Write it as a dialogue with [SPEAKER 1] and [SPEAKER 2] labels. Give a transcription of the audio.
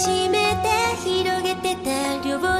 [SPEAKER 1] しめて広げてた両方